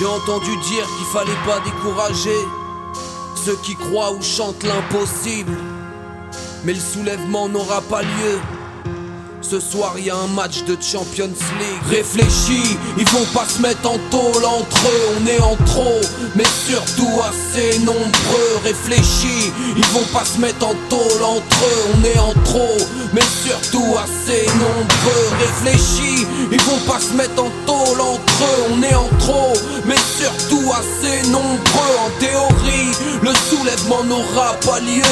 J'ai entendu dire qu'il fallait pas décourager ceux qui croient ou chantent l'impossible. Mais le soulèvement n'aura pas lieu. Ce soir y a un match de Champions League. Réfléchis, ils vont pas se mettre en tôle entre eux On est en trop, mais surtout assez nombreux Réfléchis, ils vont pas se mettre en tôle entre eux On est en trop, mais surtout assez nombreux Réfléchis, ils vont pas se mettre en tôle entre eux On est en trop, mais surtout assez nombreux. En théorie, le soulèvement n'aura pas lieu.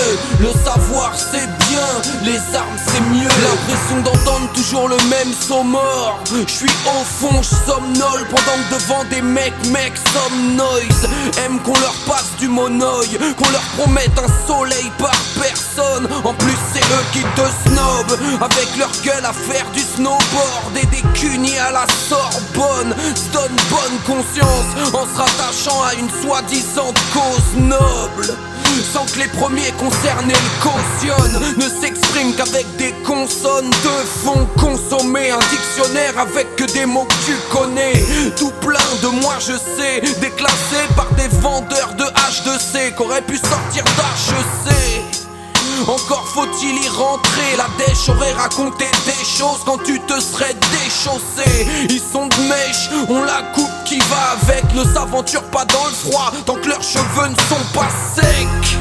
Le savoir c'est bien, les armes c'est mieux. L'impression d'entendre toujours le même mort. Je suis au fond, je somnole Pendant que devant des mecs, mecs noise Aiment qu'on leur passe du monoï Qu'on leur promette un soleil par personne. En plus c'est eux qui te snobent. Avec leur gueule à faire du snowboard Et des cunis à la Sorbonne. Donne bonne conscience En se rattachant à une soi-disant cause noble sans que les premiers concernés le cautionnent. Ne s'expriment qu'avec des consonnes de fond. Consommer un dictionnaire avec que des mots que tu connais. Tout plein de moi je sais. Déclassé par des vendeurs de H2C Qu'auraient pu sortir d'HEC encore faut-il y rentrer, la dèche aurait raconté des choses quand tu te serais déchaussé. Ils sont de mèche, on la coupe qui va avec, ne s'aventure pas dans le froid tant que leurs cheveux ne sont pas secs.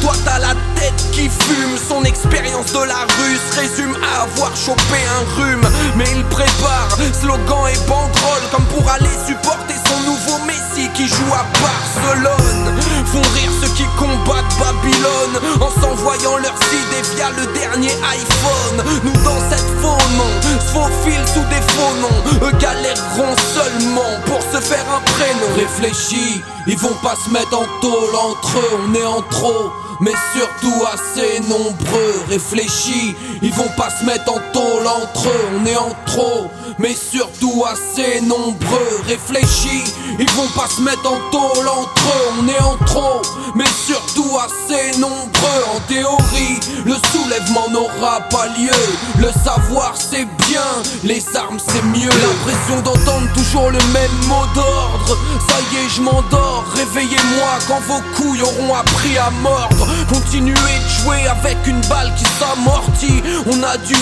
Toi t'as la tête qui fume, son expérience de la rue se résume à avoir chopé un rhume. Mais il prépare slogan et banderole comme pour aller supporter son nouveau Messi qui joue à Barcelone. Font rire ceux qui combattent Babylone en s'envoyant leurs idées via le dernier iPhone. Nous dans cette faux nom, faufilent sous des faux noms. Eux galéreront seulement pour se faire un prénom. Réfléchis, ils vont pas se mettre en tôle entre eux, on est en trop mais surtout assez nombreux. Réfléchis, ils vont pas se mettre en tôle entre eux, on est en trop, mais surtout assez nombreux. Réfléchis, ils vont pas se mettre en tôle entre eux, on est en trop, mais surtout assez nombreux. En théorie, le soulèvement n'aura pas lieu. Le savoir c'est bien, les armes c'est mieux. L'impression d'entendre toujours le même mot d'ordre. Ça y est, je m'endors. Réveillez-moi quand vos couilles auront appris à mordre. Continuez de jouer avec une balle qui s'amortit. On a du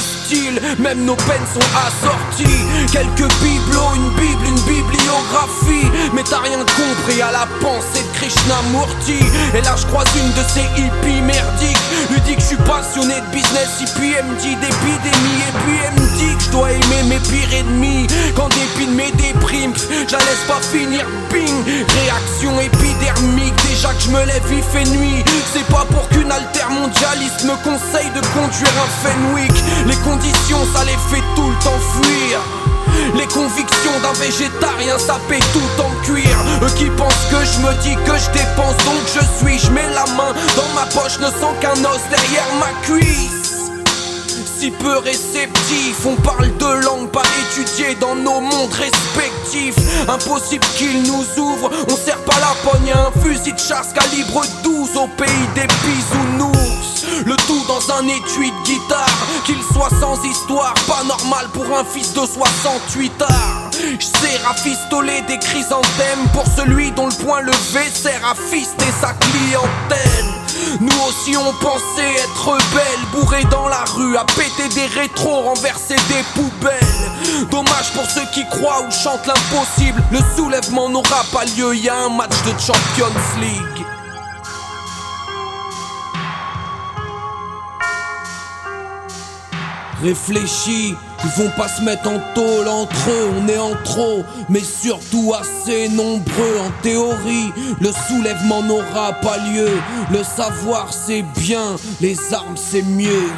même nos peines sont assorties. Quelques bibelots, une bible, une Mais t'as rien compris à la pensée de Krishnamurti. Et là, je croise une de ces hippies merdiques. Lui dit que je suis passionné de business, hippie, elle me dit d'épidémie. Et puis elle me dit que je dois aimer mes pires ennemis. Quand dépit de mes déprimes, je la laisse pas finir, bing. Réaction épidermique, déjà que je me lève, il fait nuit. C'est pas pour qu'une altermondialiste me conseille de conduire un Fenwick. Les conditions, ça les fait tout le temps fuir. Les convictions d'un végétarien sapé tout en cuir. Eux qui pensent que je me dis que je dépense donc je suis Je mets la main dans ma poche, ne sens qu'un os derrière ma cuisse si peu réceptifs, on parle de langue pas étudiée dans nos mondes respectifs. Impossible qu'ils nous ouvrent, on serre pas la pogne à un fusil de chasse calibre 12 au pays des bisounours. Le tout dans un étui de guitare, qu'il soit sans histoire, pas normal pour un fils de 68 arts. J'sais rafistoler des chrysanthèmes pour celui dont le point levé sert à fister sa clientèle. Nous aussi on pensait être rebelles, bourrés dans la rue, à péter des rétros, renverser des poubelles. Dommage pour ceux qui croient ou chantent l'impossible. Le soulèvement n'aura pas lieu, y a un match de Champions League. Réfléchis ils vont pas se mettre en tôle entre eux, on est en trop, mais surtout assez nombreux. En théorie, le soulèvement n'aura pas lieu. Le savoir c'est bien, les armes c'est mieux.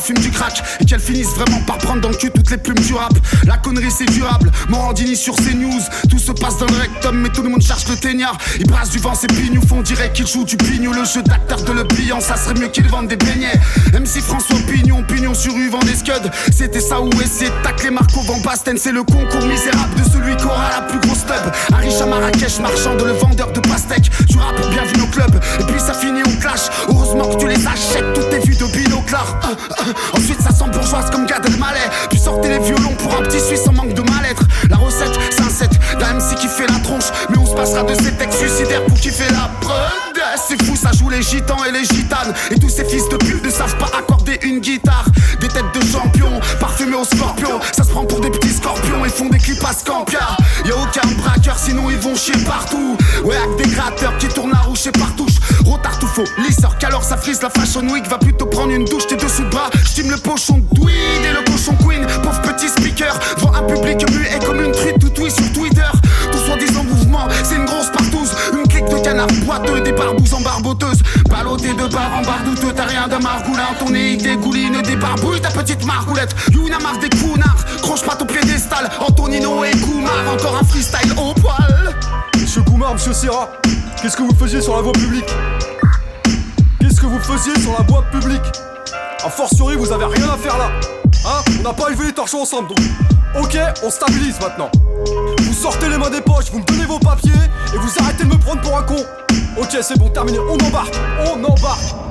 Fume du crack et qu'elle finisse vraiment par prendre dans le cul toutes les plumes du rap. La connerie c'est durable, Morandini sur ses news. Tout se passe dans le rectum, mais tout le monde cherche le teignard. Il brasse du vent, ses pignoux font dirait qu'il joue du pignou. Le jeu d'acteur de le pliant, ça serait mieux qu'il vende des beignets. Même si François Pignon, Pignon sur rue, vend des scuds. C'était ça ou essayer de tacler Marco Van Basten. C'est le concours misérable de celui qui aura la plus grosse tub. Aricha Marrakech, marchand de le vendeur de pastèques. Du rap, bienvenue au club. Et puis ça finit au clash. Heureusement que tu les achètes, tout est vu de binocle. Ensuite ça sent bourgeoise comme Gad Elmaleh Puis sortez les violons pour un petit Suisse en manque de mal-être La recette set d'un MC qui fait la tronche Mais on se passera de ces textes suicidaires pour kiffer la preuve C'est fou ça joue les gitans et les gitanes. Et tous ces fils de pute ne savent pas accorder une guitare. Des têtes de champions parfumés au scorpion. Ça se prend pour des petits scorpions et font des clips à Scampia. Y'a aucun braqueur sinon ils vont chier partout. Ouais avec des gratteurs qui tournent à roucher partout Rotartoufo, lisseur qu'alors ça frise la fashion week Va plutôt prendre une douche, t'es dessous de bras. J'time le pochon de et le cochon queen. Pauvre petit speaker, devant un public muet comme une truite tout oui Twitter. Tout soi-disant mouvement, c'est une grosse partouze. Une clique de canards boiteux, des barbouzes en barboteuse Baloté de bar en bardouteux, t'as rien d'un margoulin. Ton nez dégouline des barbouilles, ta petite margoulette. Yuna marre des counards, croche pas ton piédestal. Antonino et Goumar, encore un freestyle au poil. Monsieur Goumar, monsieur Serra, qu'est-ce que vous faisiez sur la voie publique? Qu'est-ce que vous faisiez sur la voie publique? A fortiori, vous avez rien à faire là. Hein On n'a pas élevé les torchons ensemble, donc. Ok, on stabilise maintenant. Vous sortez les mains des poches, vous me donnez vos papiers et vous arrêtez de me prendre pour un con. Ok, c'est bon, terminé. On embarque. On embarque.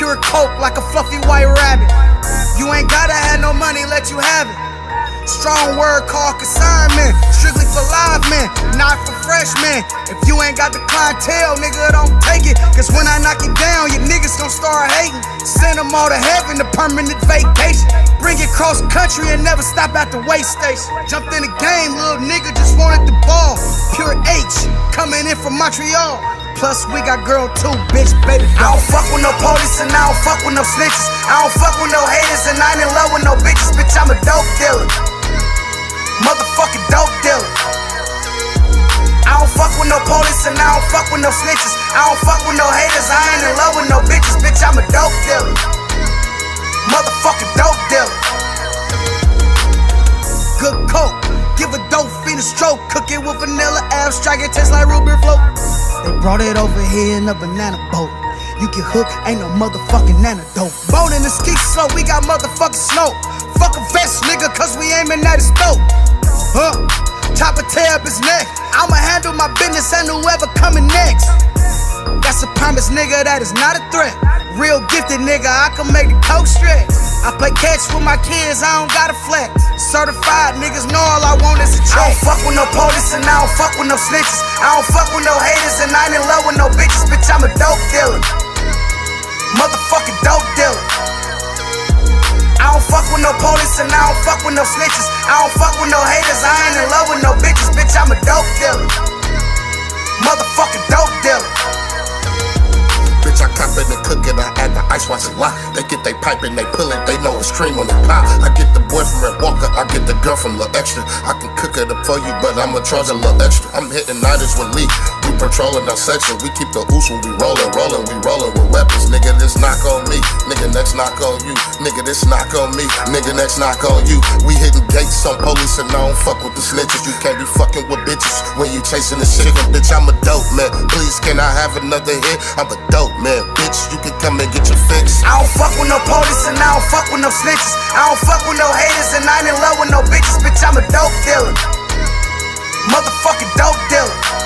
Pure coke like a fluffy white rabbit. You ain't gotta have no money, let you have it. Strong word called consignment. Strictly for live men, not for freshmen. If you ain't got the clientele, nigga, don't take it. Cause when I knock it down, your niggas gon' start hating. Send them all to heaven, a permanent vacation. Bring it cross country and never stop at the way station. Jumped in the game, little nigga just wanted the ball. Pure H, coming in from Montreal. Plus, we got girl too, bitch, baby. I don't fuck with no police and I don't fuck with no snitches. I don't fuck with no haters and I ain't in love with no bitches. Bitch, I'm a dope dealer. Motherfucking dope dealer. I don't fuck with no police and I don't fuck with no snitches. I don't fuck with no haters. I ain't in love with no bitches. Bitch, I'm a dope dealer. Motherfucking dope dealer. Good coke. Give a dope fiend a stroke. Cook it with vanilla abstract. It tastes like root beer float. They brought it over here in a banana boat. You get hooked, ain't no motherfucking antidote. Bone in the ski slow, we got motherfucking snow. Fuck a vest, nigga, cause we aiming at his throat. Huh? Top of tear up his neck. I'ma handle my business and whoever coming next. That's a promise, nigga, that is not a threat. Real gifted, nigga, I can make the coke stretch. I play catch with my kids, I don't gotta flex. Certified niggas know all I want is a check. I don't fuck with no police and I don't fuck with no snitches. I don't fuck with no haters and I ain't in love with no bitches. Bitch, I'm a dope dealer. Motherfucking dope dealer. I don't fuck with no police and I don't fuck with no snitches. I don't fuck with no haters, I ain't in love with no bitches. Bitch, I'm a dope dealer. Motherfucking dope dealer. I cop it and cook it, I add the ice, watch it lot. They get they pipe and they pull it, they know it's cream on the pot. I get the boy from Red Walker, I get the girl from Lil Extra. I can cook it up for you, but I'ma charge a little extra. I'm hitting nighters with Lee, patrolling our section. We keep the ooze when we rollin', rollin', we rollin' with weapons. Nigga, this knock on me, nigga, next knock on you. Nigga, this knock on me, nigga, next knock on you. We hitting gates on police and I don't fuck with the snitches. You can't be fucking with bitches when you chasing the chicken. Bitch, I'm a dope man. Please, can I have another hit? I'm a dope man, bitch. You can come and get your fix. I don't fuck with no police and I don't fuck with no snitches. I don't fuck with no haters and I ain't in love with no bitches. Bitch, I'm a dope dealer. Motherfucking dope dealer.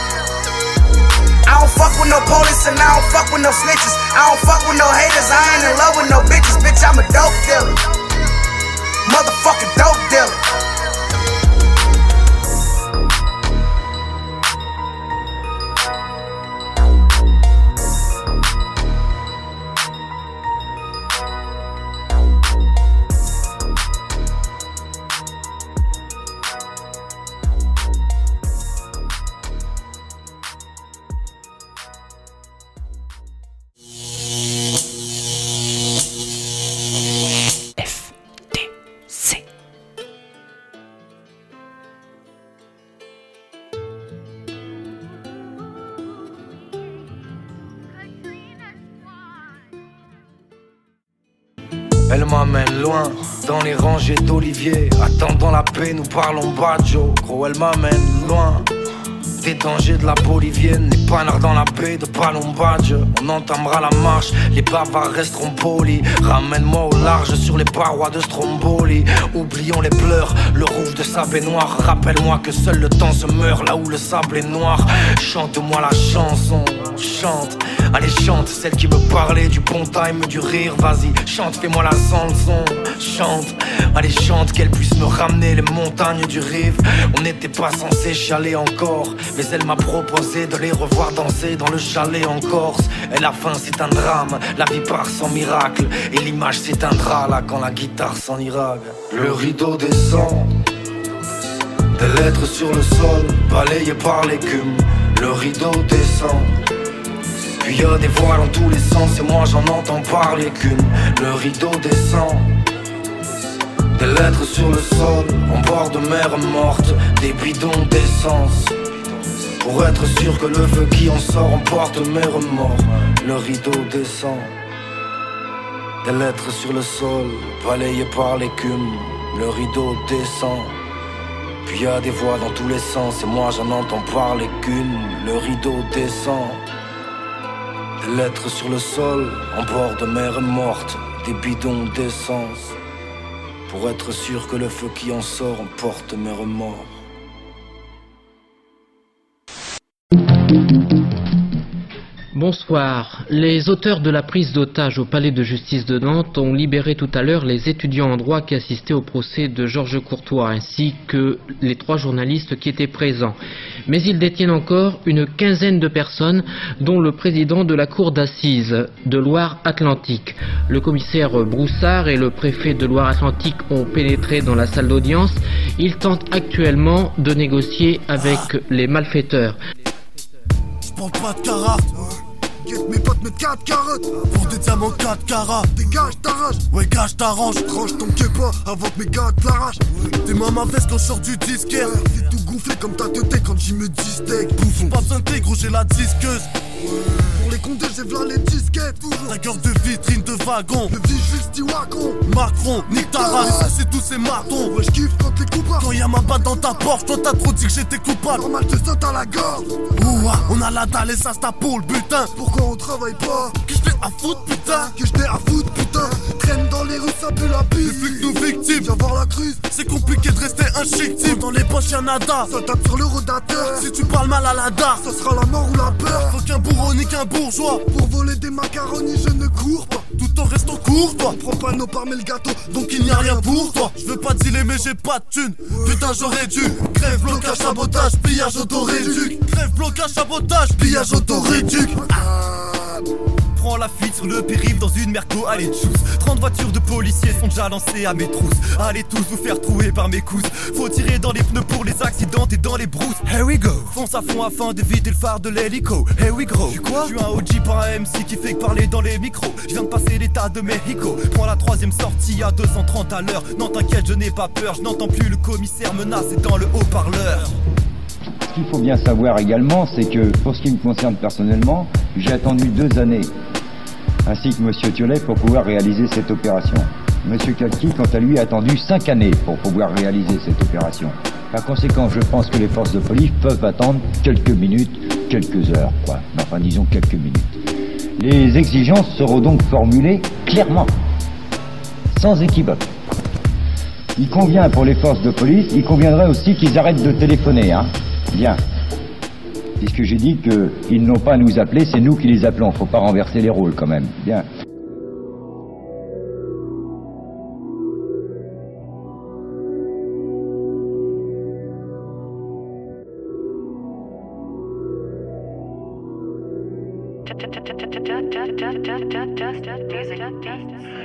I don't fuck with no police and I don't fuck with no snitches. I don't fuck with no haters. I ain't in love with no bitches. Bitch, I'm a dope dealer. Motherfucking dope dealer. Dans les rangées d'oliviers. Attendant la paix, nous parlons bajo. Gros, elle m'amène loin. Des dangers de la bolivienne, les panards dans la baie de Palombadge. On entamera la marche, les bavards resteront polis. Ramène-moi au large sur les parois de Stromboli. Oublions les pleurs, le rouge de sable est noir. Rappelle-moi que seul le temps se meurt là où le sable est noir. Chante-moi la chanson, chante. Allez, chante, celle qui me parlait du bon time, du rire. Vas-y, chante, fais-moi la chanson, chante. Allez, chante, qu'elle puisse me ramener les montagnes du rive. On n'était pas censé chialer encore. Mais elle m'a proposé de les revoir danser dans le chalet en Corse. Et la fin c'est un drame, la vie part sans miracle. Et l'image s'éteindra là quand la guitare s'en ira. Le rideau descend, des lettres sur le sol, balayées par l'écume. Le rideau descend. Puis y a des voix dans tous les sens et moi j'en entends parler qu'une. Le rideau descend. Des lettres sur le sol, en bord de mer morte, des bidons d'essence. Pour être sûr que le feu qui en sort emporte mes remords. Le rideau descend. Des lettres sur le sol Balayées par l'écume. Le rideau descend. Puis y a des voix dans tous les sens Et moi j'en entends parler qu'une. Le rideau descend Des lettres sur le sol En bord de mer morte Des bidons d'essence. Pour être sûr que le feu qui en sort emporte mes remords Bonsoir. Les auteurs de la prise d'otage au palais de justice de Nantes ont libéré tout à l'heure les étudiants en droit qui assistaient au procès de Georges Courtois ainsi que les trois journalistes qui étaient présents. Mais ils détiennent encore une quinzaine de personnes dont le président de la cour d'assises de Loire-Atlantique. Le commissaire Broussard et le préfet de Loire-Atlantique ont pénétré dans la salle d'audience. Ils tentent actuellement de négocier avec les malfaiteurs. Get mes potes mettent 4 carottes Pour des diamants 4 carats. Dégage ta rage Ouais gage t'arrange Range ton pas avant que mes gars te l'arrachent. T'es ma veste quand je sors du disquaire C'est tout gonflé comme ta tête quand j'y me distingue Bouffon. Pas besoin de gros j'ai la disqueuse. Pour les condés j'ai v'là les disquettes. Ta gueule de vitrine de wagon. Le vie juste wagon. Macron, nique ta race. C'est tous ces martons. Ouais j'kiffe quand t'es coupable. Quand y'a ma batte dans ta porte Toi t'as trop dit que j'étais coupable. Normal te saute à la gorge. Ouah, on a la dalle et ça c'est pour le butin Pourquoi on travaille pas? Que j'étais à foutre putain Que j'étais à foutre putain. Traîne dans les rues ça pue la bise Les flics nous victimes. Viens voir la crise. C'est compliqué de rester un Dans les poches y'a nada Ça tape sur le rodateur Si tu parles mal à la dare Ça sera la mort ou la peur. Faut qu'un bourreau ni qu'un bourgeois. Pour voler des macaronis je ne cours pas. Tout en restant court toi. On prend pas nos parts mais le gâteau Donc il n'y a rien pour toi. Je veux pas dealer mais j'ai pas de thune Putain j'aurais dû. Crève blocage sabotage Pillage auto-réduc. Crève blocage sabotage Pillage auto-réduc Prends la fuite sur le périph' dans une merco, allez tchous 30 voitures de policiers sont déjà lancées à mes trousses. Allez tous vous faire trouer par mes cousses Faut tirer dans les pneus pour les accidents et dans les brousses Here we go. Fonce à fond afin d'éviter le phare de l'hélico. Here we go. Quoi Je suis un OG pas un MC qui fait que parler dans les micros. Je viens de passer l'état de Mexico. Prends la troisième sortie à 230 à l'heure. Non t'inquiète je n'ai pas peur. Je n'entends plus le commissaire menacé dans le haut-parleur ce qu'il faut bien savoir également, c'est que pour ce qui me concerne personnellement, j'ai attendu deux années, ainsi que M. Thiolet, pour pouvoir réaliser cette opération. M. Kalki, quant à lui, a attendu cinq années pour pouvoir réaliser cette opération. Par conséquent, je pense que les forces de police peuvent attendre quelques minutes, quelques heures, quoi. Enfin, disons quelques minutes. Les exigences seront donc formulées clairement, sans équivoque. Il convient pour les forces de police, il conviendrait aussi qu'ils arrêtent de téléphoner, hein. Bien. Puisque j'ai dit qu'ils n'ont pas à nous appeler, c'est nous qui les appelons. Faut pas renverser les rôles quand même. Bien.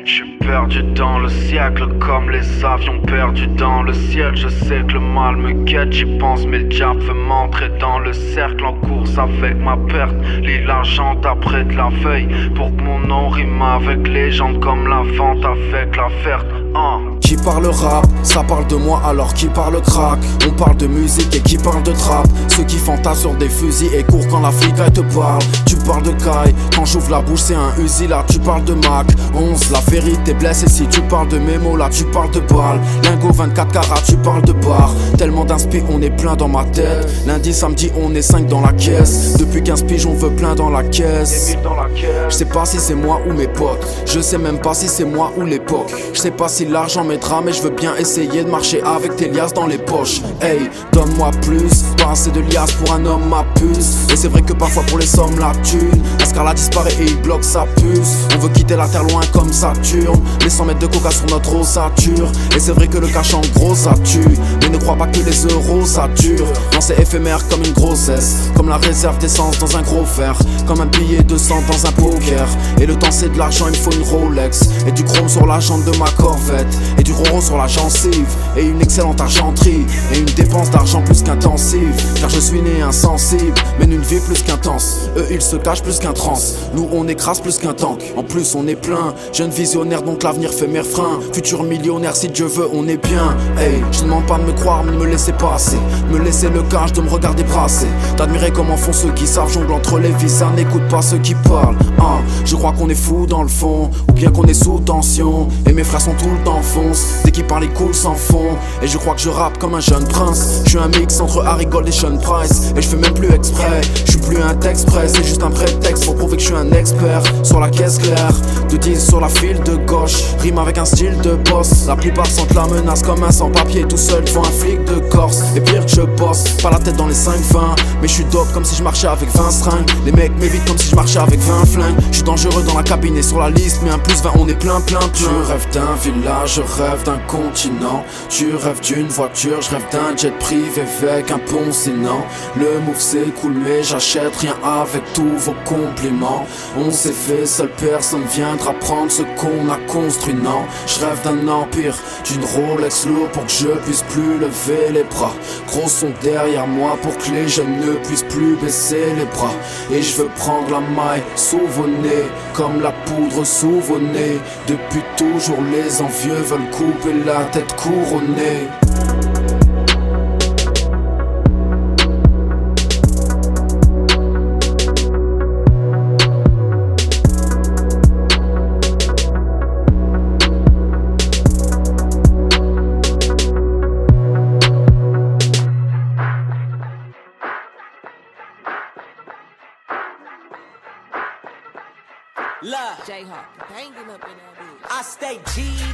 Suis perdu dans le siècle comme les avions perdus dans le ciel. Je sais que le mal me guette, j'y pense, mais le diable veut m'entrer dans le cercle en course avec ma perte. Lis l'argent après de la feuille pour que mon nom rime avec légende comme la vente avec la verte. Qui parle rap, ça parle de moi alors qui parle crack? On parle de musique et qui parle de trap. Ceux qui fantasment sur des fusils et courent quand l'Afrique te parle. Tu parles de caille, quand j'ouvre la bouche c'est un Uzi là tu parles de Mac. 11, la vérité blesse et si tu parles de mémo là tu parles de balles Lingo 24 carats tu parles de bar. Tellement d'inspi on est plein dans ma tête. Lundi, samedi on est 5 dans la caisse. Depuis 15 piges on veut plein dans la caisse. Je sais pas si c'est moi ou mes potes. Je sais même pas si c'est moi ou l'époque. Je sais pas si l'argent m'aidera, mais je veux bien essayer de marcher avec tes liasses dans les poches. Hey, donne-moi plus, pas assez de liasses pour un homme ma puce. Et c'est vrai que parfois pour les sommes la thune, la disparaît et il bloque sa puce. On veut quitter la terre loin comme Saturne, mais sans mettre de coca sur notre ossature. Et c'est vrai que le cash en gros ça tue, mais ne crois pas que les euros ça dure. Non, c'est éphémère comme une grossesse, comme la réserve d'essence dans un gros fer, comme un billet de sang dans un poker. Et le temps c'est de l'argent, il faut une Rolex et du chrome sur la jambe de ma corvette et du roro sur la gencive. Et une excellente argenterie. Et une dépense d'argent plus qu'intensive. Car je suis né insensible mène une vie plus qu'intense. Eux ils se cachent plus qu'un trans. Nous on écrase plus qu'un tank. En plus on est plein. Jeune visionnaire donc l'avenir fait mes freins futur millionnaire si Dieu veut on est bien. Hey je demande pas de me croire mais de me laisser passer me laisser le cash de me regarder brasser. D'admirer comment font ceux qui savent jongler entre les visas n'écoute pas ceux qui parlent. Ah, je crois qu'on est fou dans le fond. Ou bien qu'on est sous tension. Et mes frères sont tout le fond Dès qu'il parle, il coule sans fond. Et je crois que je rappe comme un jeune prince. Je suis un mix entre Harry Gold et Sean Price. Et je fais même plus exprès. Je suis plus un texte presse, c'est juste un prétexte pour prouver que je suis un expert. Sur la caisse claire, de 10 sur la file de gauche. Rime avec un style de boss. La plupart sentent la menace comme un sans-papier tout seul devant un flic de Corse. Et pire que je bosse, pas la tête dans les 5 fins. Mais je suis dope comme si je marchais avec 20 seringues. Les mecs m'évitent comme si je marchais avec 20 flingues. Je suis dangereux dans la cabine et sur la liste, mais un plus 20, on est plein, plein, plein. Je rêve d'un village je rêve d'un continent. Tu rêves d'une voiture, je rêve d'un jet privé avec un pont sinon. Le move s'écoule, mais j'achète rien avec tous vos compliments. On s'est fait, seule personne viendra prendre ce qu'on a construit. Non, je rêve d'un empire, d'une Rolex lourd pour que je puisse plus lever les bras. Gros sont derrière moi pour que les jeunes ne puissent plus baisser les bras. Et je veux prendre la maille nez, comme la poudre sous vos nez. Depuis toujours, les envieux veulent couper la tête couronnée. Love. Jayhawk. Banging up in that bitch. I stay up.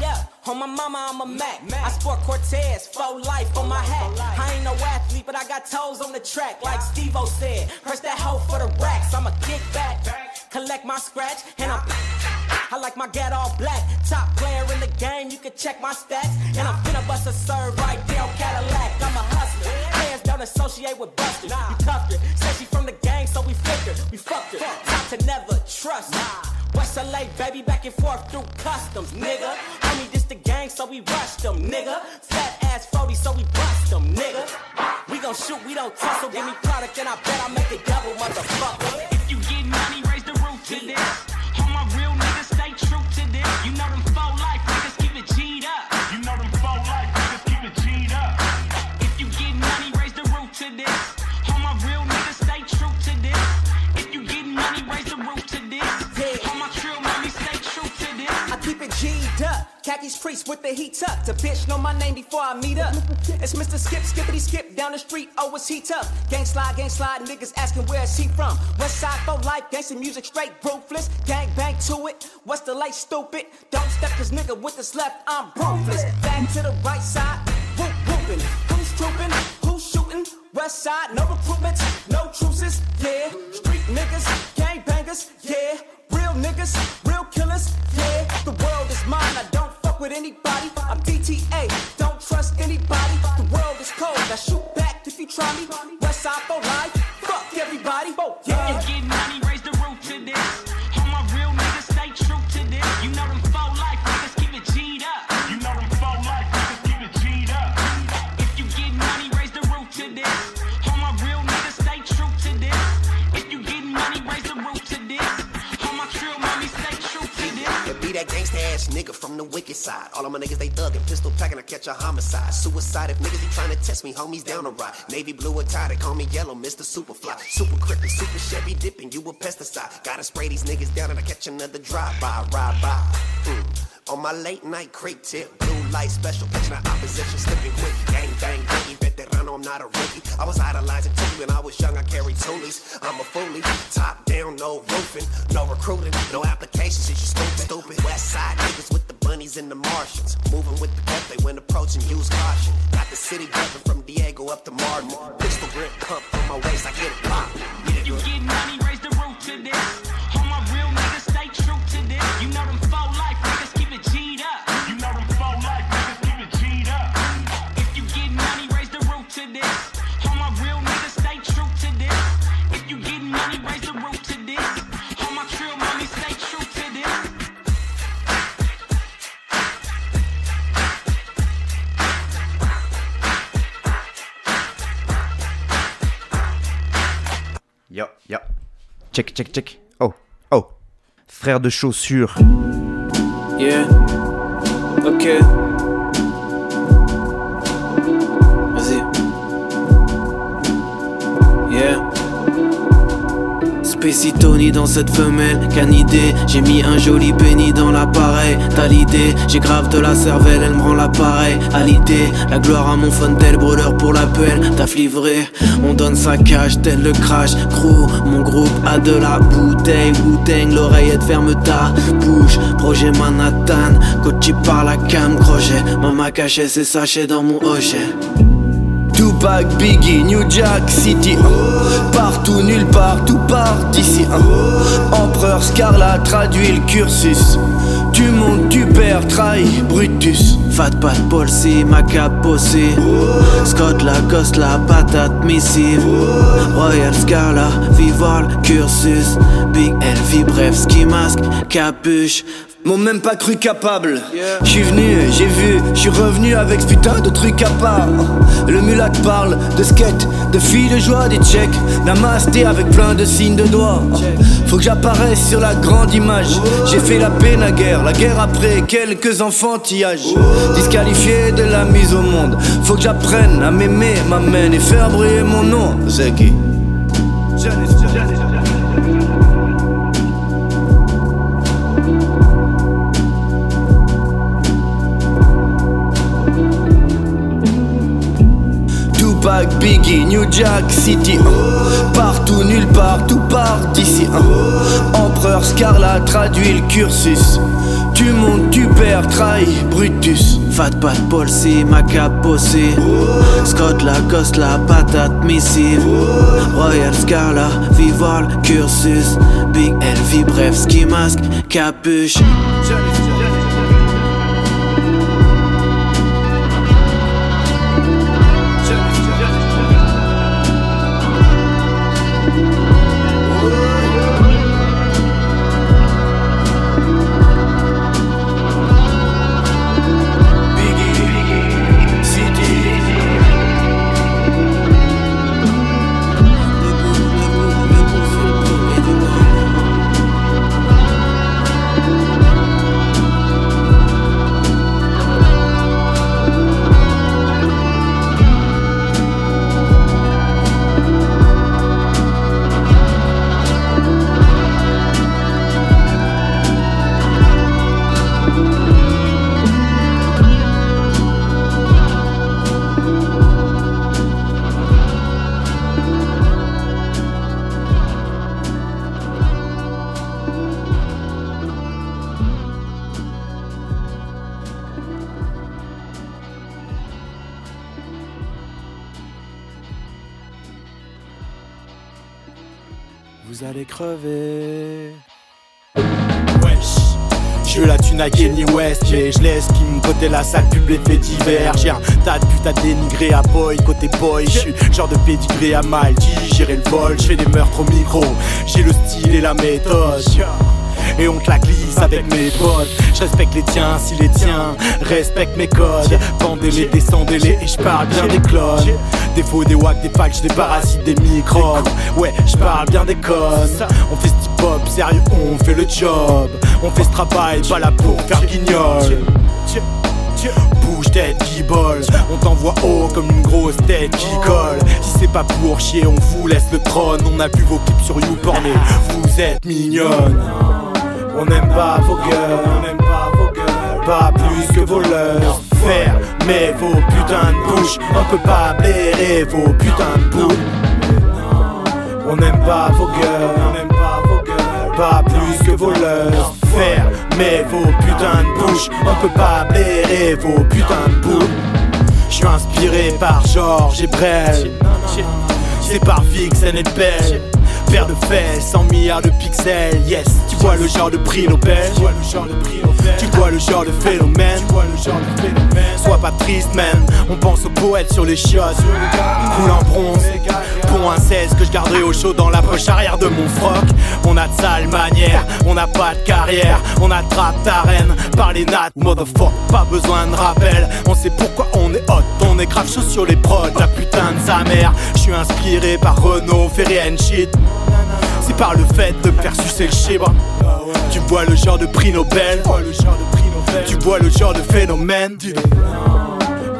On my mama, I'm a Mac. I sport Cortez, full life on my hat. I ain't no athlete, but I got toes on the track. Like Steve O said, press that hoe for the racks. I'ma kick back, collect my scratch, and I'm. I like my gat all black. Top player in the game, you can check my stats. And I'm finna bust a serve right there on Cadillac. I'm a hustler. Players don't associate with busters. We cuffed her. Said she from the gang, so we flipped her. We fucked her. Top to never trust. West LA, baby, back and forth through customs, nigga. Homie, this the gang, so we rushed them, nigga. Fat ass 40, so we bust them, nigga. We gon' shoot, we don't tussle. Give me product, and I bet I make it double, motherfucker. If you get money, raise the roof to this. All my real niggas stay true to this. You know up. Khaki streets with the heat tucked. A bitch know my name before I meet up. It's Mr. Skip, skippity skip down the street. Oh, is he tough? Gang slide, gang slide. Niggas asking where is he from? West side for life, gangsta music straight ruthless. Gang bang to it. What's the light stupid? Don't step this nigga with this left, I'm ruthless. Back to the right side, whoop whooping. Who's trooping? Who's shooting? West side, no recruitments, no truces. Yeah, street niggas, gang bangers. Yeah, real niggas, real killers. Yeah, the world is mine. I don't with anybody. I'm DTA, don't trust anybody. The world is cold. I shoot back if you try me. West side for life. Fuck everybody. Yeah. Nigga from the wicked side. All of my niggas they thuggin', pistol packin', I catch a homicide. Suicide if niggas be trying to test me, homies down the ride. Navy blue or tie, they call me yellow, Mr. Superfly. Super crippin', super Chevy dipping, you a pesticide. Gotta spray these niggas down and I catch another drive by, ride by. Mm. On my late night crate tip, blue light special, catching the opposition, slipping quick. Gang bang, biggie, I'm not a rookie. I was idolizing Toolie when I was young, I carried toolies. I'm a foolie, top down, no roofing, no recruiting, no applications, shit, you stupid. Stupid West side niggas with the bunnies and the Martians. Moving with the cut, they when approaching, use caution. Got the city bumping from Diego up to Martin. Pistol grip pump on my waist, I get it pop. If you get money, raise the roof to this. Check, check, check. Oh, oh. Frère de chaussures. Yeah. Ok. Tony dans cette femelle, canidée J'ai mis un joli penny dans l'appareil T'as l'idée, j'ai grave de la cervelle Elle me rend l'appareil. À l'idée La gloire à mon fontel, brûleur pour l'appel T'as livré, on donne sa cache Tel le crash, crew Mon groupe a de la bouteille. Wu-Tang, l'oreillette ferme ta bouche. Projet Manhattan, coaché par la cam crochet. Maman cachait ses sachets dans mon hochet Biggie, New Jack City hein. Partout, nulle part, tout part d'ici hein. Empereur Scarla traduit le cursus Tu montes, tu perds, trahi, Brutus. Fat Pat Paul, c'est ma capossée. Scott Lacoste, la patate missive. Royal Scala, Vival, Cursus. Big Elfie, bref, ski masque, capuche. M'ont même pas cru capable. J'suis venu, j'ai vu, j'suis revenu avec ce putain de truc à part. Le mulat parle de skate, de filles de joie, des tchèques. Namasté avec plein de signes de doigts. Faut que j'apparaisse sur la grande image. J'ai fait la paix naguère, la guerre après quelques enfantillages. Disqualifié de la mise au monde. Faut que j'apprenne à m'aimer, m'amène et faire briller mon nom. Zeki. Biggie, New Jack City hein. Partout, nulle part, tout part d'ici hein. Empereur Scarla traduit le cursus. Tu montes, tu perds, trahi, Brutus. Fat Pat Paul, ma capossée Scott Lacoste, la patate missive. Royal Scala, Vival, cursus. Big Elfie, bref, ski masque, capuche la mais je laisse qui me côté la salle pub les faits divers. J'ai un tas de putes à dénigrer à boy, côté boy. Je suis genre de pédigré à mal, gérer le vol. Je fais des meurtres au micro, j'ai le style et la méthode. Et on te la glisse avec mes potes. Je respecte les tiens si les tiens respectent mes codes. Pendez-les, descendez-les et je parle bien des clones. Des faux, des wacks, des facts, des parasites, des microbes. Ouais, je parle bien des connes. On fait ce hip-hop, sérieux, on fait le job. On fait ce travail, pas là pour faire guignol. Bouge tête qui bol, on t'envoie haut comme une grosse tête qui colle. Si c'est pas pour chier, on vous laisse le trône. On a vu vos clips sur YouPorn et vous êtes mignonnes. On n'aime pas vos gueules, on n'aime pas vos gueules, pas plus que vos leurs. Fermez vos putains de bouches, on peut pas blairer vos putains de boules. On n'aime pas vos gueules, on n'aime pas vos gueules, pas plus que vos leurs. Fermez vos putains de bouches, on peut pas blairer vos putains de boules. Je suis inspiré par Georges et Brel. C'est par Vixen et Belle. Paire de fesses, 100 milliards de pixels, yes. Tu vois le genre de prix Nobel. Tu vois le genre de prix Nobel. Tu vois le genre de phénomène. Tu vois le genre de phénomène. Sois pas triste, man. On pense aux poètes sur les chiottes. Coule en bronze. Pour un 16 que je garderai au chaud dans la poche arrière de mon froc. On a de sales manières, on n'a pas de carrière. On attrape ta reine par les nattes, motherfuck. Pas besoin de rappel. On sait pourquoi on est hot. On est grave chaud sur les prods. La putain de sa mère. Je suis inspiré par Renault, Ferry and shit. C'est par le fait de me faire sucer le chibre. Tu vois le genre de prix Nobel. Tu vois le genre de phénomène.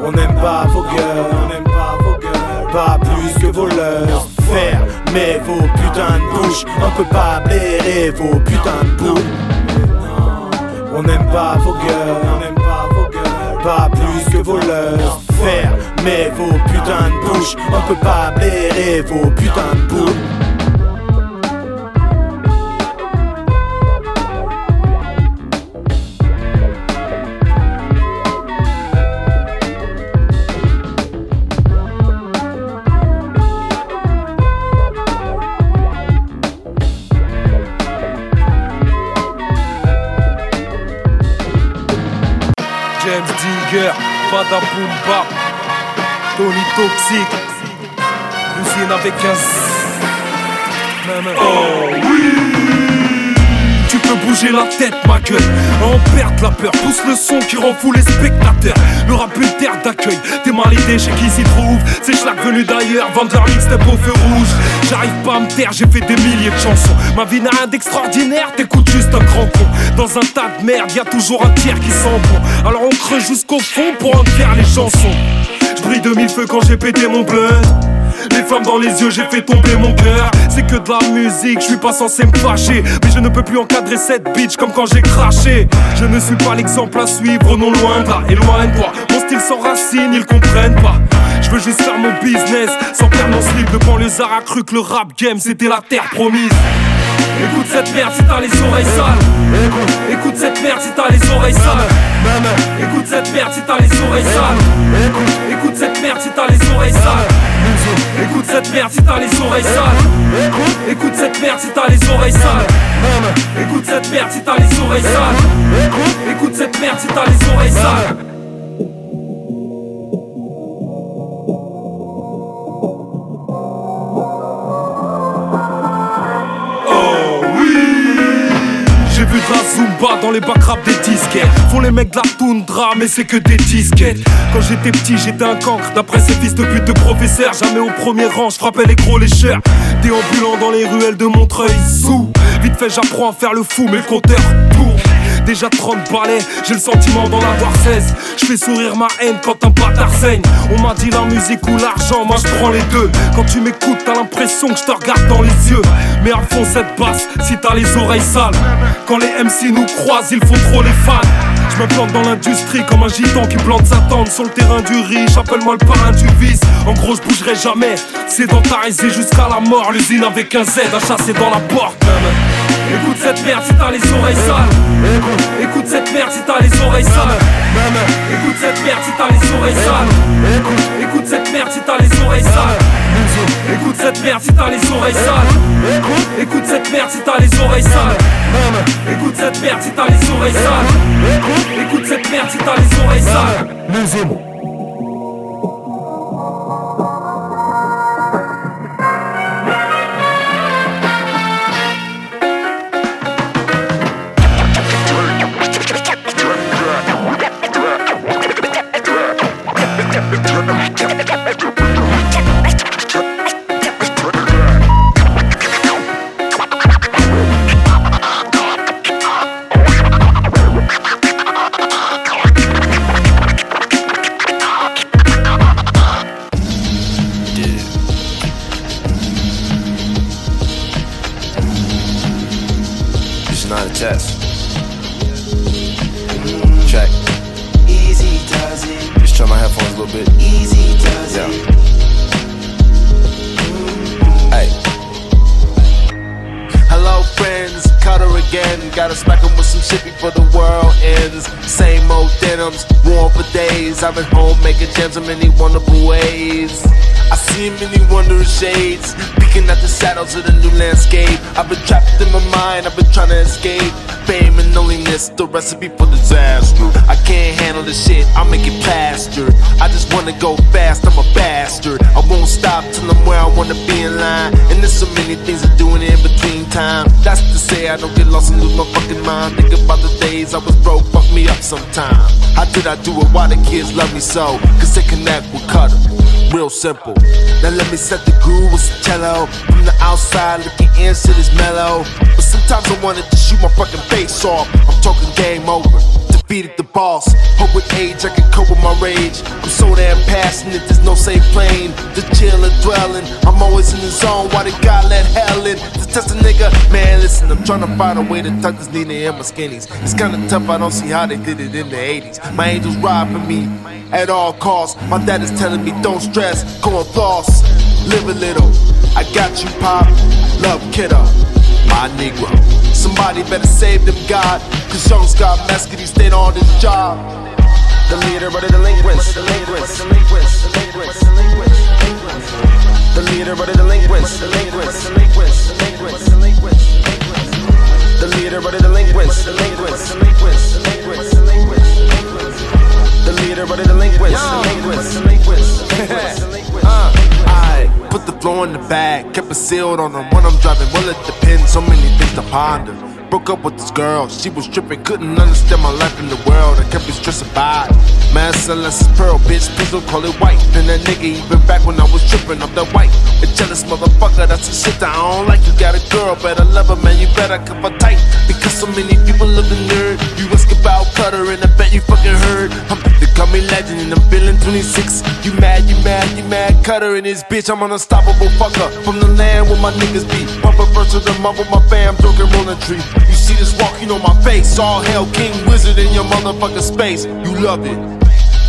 On n'aime pas vos gueules. On n'aime pas vos gueules. Pas plus que vos leurs. Fermez vos putains de bouches. On peut pas blairer vos putains de boules. On n'aime pas vos gueules. On n'aime pas vos gueules. Pas plus que vos leurs. Fermez vos putains de bouches. On peut pas blairer vos putains de boules. Badaboom Bap, Tony Toxic, Lucine avec un Z. peux bouger la tête, ma gueule, en perdre la peur. Pousse le son qui rend fou les spectateurs. Le rap une terre d'accueil. T'es mal aidé chez qui s'y trouve. C'est Schlag venu d'ailleurs, vendre leur mixtape au feu rouge. J'arrive pas à me taire, j'ai fait des milliers de chansons. Ma vie n'a rien d'extraordinaire, t'écoutes juste un grand con. Dans un tas de merde, y a toujours un tiers qui sent bon. Alors on creuse jusqu'au fond pour en faire les chansons. Je brille de mille feux quand j'ai pété mon blood. Les flammes dans les yeux, j'ai fait tomber mon cœur. C'est que de la musique, je suis pas censé me fâcher. Mais je ne peux plus encadrer cette bitch comme quand j'ai craché. Je ne suis pas l'exemple à suivre, non loin de là, éloigne-toi. Mon style sans racine, ils comprennent pas. Je veux juste faire mon business sans perdre mon slip. Le banlieusard a cru que le rap game c'était la terre promise. Écoute cette merde si t'as les oreilles sales. Écoute cette merde si t'as les oreilles sales. Écoute cette merde si t'as les oreilles sales. Écoute cette merde si t'as les oreilles sales. Écoute cette merde si t'as les oreilles sales. Écoute cette merde si t'as les oreilles sales. Écoute cette merde si t'as les oreilles sales. Écoute cette merde si t'as les oreilles sales. Zumba dans les bacs rap des disquettes. Font les mecs de la toundra mais c'est que des disquettes. Quand j'étais petit j'étais un cancre D'après ces fils de pute de professeurs Jamais au premier rang je frappais les gros lécheurs. Déambulant dans les ruelles de Montreuil Sous Vite fait j'apprends à faire le fou mais le compteur tourne Déjà 30 balais, j'ai le sentiment d'en avoir 16 Je fais sourire ma haine quand un bâtard saigne On m'a dit la musique ou l'argent, moi je prends les deux Quand tu m'écoutes t'as l'impression que je te regarde dans les yeux Mais à fond cette basse, si t'as les oreilles sales Quand les MC nous croisent, il faut trop les fans je me plante dans l'industrie comme un gitan qui plante sa tente sur le terrain du riche. Appelle-moi le parrain du vice. En gros, je bougerai jamais. Sédentarisé jusqu'à la mort. L'usine avec un Z à chasser dans la porte. Merde si t'as les oreilles sales. Écoute cette merde si t'as les oreilles sales. Écoute cette merde si t'as les oreilles sales. Écoute cette merde si t'as les oreilles sales. Écoute cette merde si t'as les oreilles sales. Écoute cette merde si t'as les oreilles sales. Écoute cette merde si t'as les oreilles sales. Écoute cette merde si t'as les oreilles sales. It's I don't get lost and lose my fucking mind. Think about the days I was broke, fuck me up sometime. How did I do it? Why the kids love me so? Cause they connect with Cutter. Real simple. Now let me set the groove with some cello. From the outside, looking in, shit is mellow. But sometimes I wanted to shoot my fucking face off. I'm talking game over. Defeated the boss. Hope with age I can cope with my rage. I'm so damn passionate, there's no safe plane. Just chillin', dwelling. I'm always in the zone. Why did God let hell in? To test a nigga. Man, listen, I'm trying to find a way to tuck this Nina in my skinnies. It's kinda tough, I don't see how they did it in the 80s. My angels ride for me at all costs. My dad is telling me don't stress, go and floss. Live a little. I got you, Pop. Love kiddo. My Negro. Somebody better save them, God. Cause young Scott Mescudi stayed on his job. The leader of the delinquents. Delinquents. Delinquents. Delinquents. Delinquents. The leader of the delinquents. Delinquents. Delinquents. Delinquents. Delinquents. The leader of the delinquents. Delinquents. Delinquents. Delinquents. Delinquents. delinquents. uh, I put the flow in the bag, kept it sealed on them when I'm driving. Well, it depends, so many things to ponder. Broke up with this girl, she was tripping, couldn't understand my life in the world. I kept it stressing by. Man, unless it's pearl, bitch, please don't call it white. Then that nigga even back when I was tripping off that white. A jealous motherfucker, that's the shit that I don't like. You got a girl, better love her, man, you better keep her tight. Because so many people look a nerd. About cutter, and I bet you fucking heard. I'm they call me legend, and I'm feeling 26. You mad, you mad, you mad, cutter in this bitch. I'm an unstoppable fucker from the land where my niggas be. Pumping first to the mouth with my fam, joking, rolling tree. You see this walking on my face. All hell, king, wizard in your motherfucking space. You love it.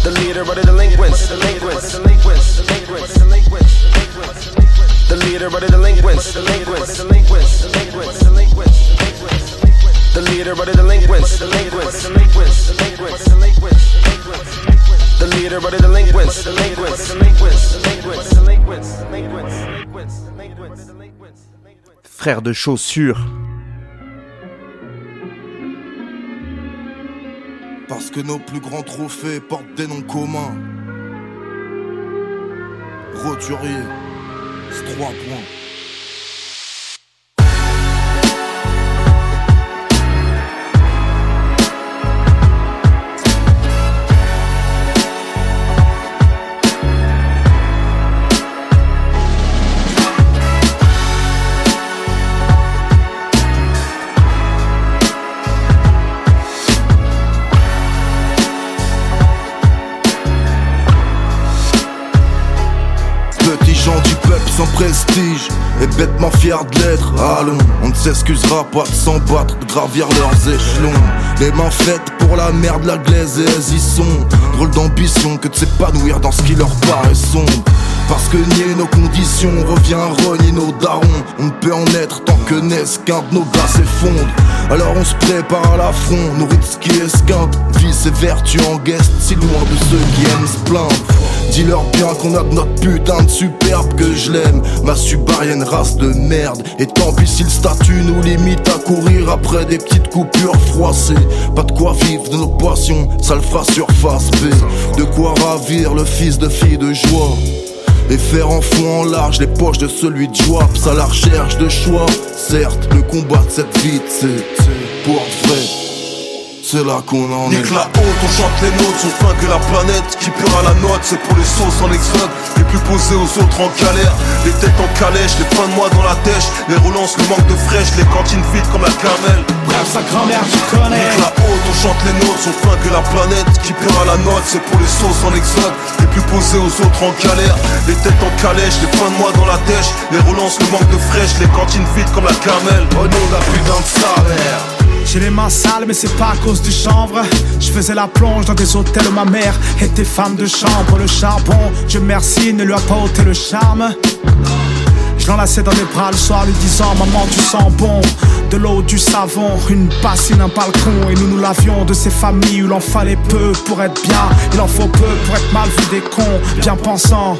The leader of the delinquents, delinquents, delinquents, delinquents, delinquents, delinquents. The leader of the delinquents, delinquents, delinquents, delinquents, delinquents. The leader of the delinquents, delinquents, delinquents, delinquents, delinquents. The leader of the delinquents, delinquents, delinquents, delinquents, delinquents, delinquents, delinquents, delinquents. Frère de chaussures. Parce que nos plus grands trophées portent des noms communs. Roturier, c'est trois points. Prestige et bêtement fiers de l'être. Allons, on ne s'excusera pas de s'en battre, de gravir leurs échelons. Les mains faites pour la merde, la glaise et elles y sont. Drôle d'ambition que de s'épanouir dans ce qui leur paraît sombre. Parce que nier nos conditions revient à renier nos darons. On ne peut en être tant que naissent qu'un de nos gars s'effondre. Alors on se prépare à l'affront, nourrit ce qui esquinte. Vice et vertu en guest, si loin de ceux qui aiment se plaindre. Dis-leur bien qu'on a de notre putain de superbe que je l'aime. Ma subarienne race de merde. Et tant pis si le statut nous limite à courir après des petites coupures froissées. Pas de quoi vivre de nos passions, ça le fera surface B. De quoi ravir le fils de fille de joie. Et faire en fond en large les poches de celui de Joaps à la recherche de choix. Certes, le combat de cette vie, c'est pour vrai. C'est là qu'on en est. Nique la haute, on chante les notes, son fin que la planète qui à la note, c'est pour les sauces en exode, les plus posés aux autres en galère, les têtes en calèche, les fins de mois dans la tèche, les relances, le manque de fraîche, les cantines vides comme la camelle. Bref, sa grand-mère, tu connais. Nique la haute, on chante les notes, son fin que la planète qui à la note, c'est pour les sauces en exode, les plus posés aux autres en galère, les têtes en calèche, les fins de mois dans la tèche, les relances, le manque de fraîche, les cantines vides comme la camelle. Oh non, la putain de sa mère. J'ai les mains sales, mais c'est pas à cause du chanvre. Je faisais la plonge dans des hôtels où ma mère était femme de chambre. Le charbon, Dieu merci, ne lui a pas ôté le charme. Je l'enlaçais dans les bras le soir, lui disant Maman, tu sens bon. De l'eau, du savon, une bassine, un balcon. Et nous nous lavions de ces familles où l'en fallait peu pour être bien. Il en faut peu pour être mal vu des cons, bien pensants.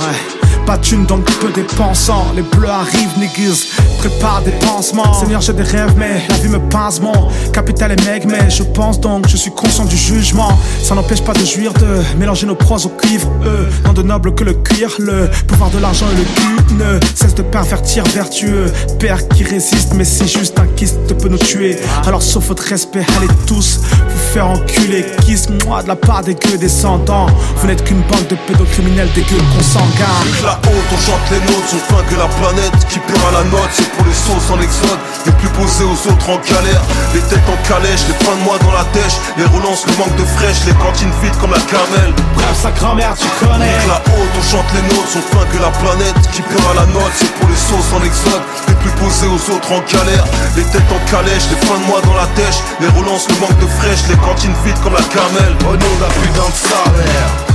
Ouais. Pas de thune donc peu dépensant. Les bleus arrivent niggas Prépare des pansements. Seigneur j'ai des rêves mais la vie me pince mon Capital est meg mais je pense donc Je suis conscient du jugement. Ça n'empêche pas de jouir de Mélanger nos pros au cuivre Eux, non de noble que le cuir Le pouvoir de l'argent et le cul Ne cesse de pervertir vertueux. Père qui résiste mais c'est juste un kyste peut nous tuer. Alors sauf votre respect allez tous Vous faire enculer. Kiss moi de la part des gueux descendants? Vous n'êtes qu'une bande de pédocriminels dégueux consanguins Haute, on chante les notes, son fin que la planète qui à la note, c'est pour les sauces en exode, les plus posés aux autres en galère, les têtes en calèche, les fins de mois dans la tèche, les relances, le manque de fraîche, les cantines vides comme la camelle. Bref, sa grand-mère, tu connais. La haute, on chante les notes, son fin que la planète qui pure à la note, c'est pour les sauces en exode, les plus posés aux autres en galère, les têtes en calèche, les fins de mois dans la tèche, les relances, le manque de fraîche, les cantines vides comme la camelle. Oh non, la putain de sa mère.